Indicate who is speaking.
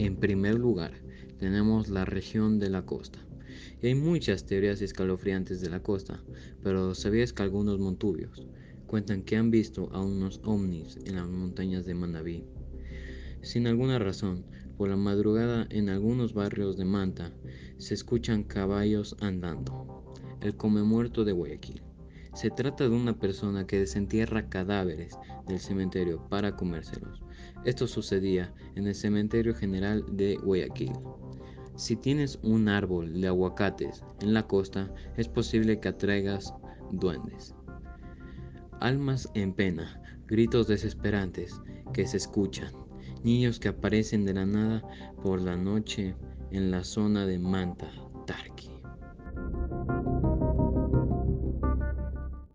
Speaker 1: En primer lugar, tenemos la región de la costa. Hay muchas teorías escalofriantes de la costa, pero ¿sabías que algunos montubios cuentan que han visto a unos ovnis en las montañas de Manabí? Sin alguna razón, por la madrugada en algunos barrios de Manta se escuchan caballos andando. El come muerto de Guayaquil. Se trata de una persona que desentierra cadáveres del cementerio para comérselos. Esto sucedía en el cementerio general de Guayaquil. Si tienes un árbol de aguacates en la costa, es posible que atraigas duendes. Almas en pena, gritos desesperantes que se escuchan, niños que aparecen de la nada por la noche en la zona de Manta, Tarqui.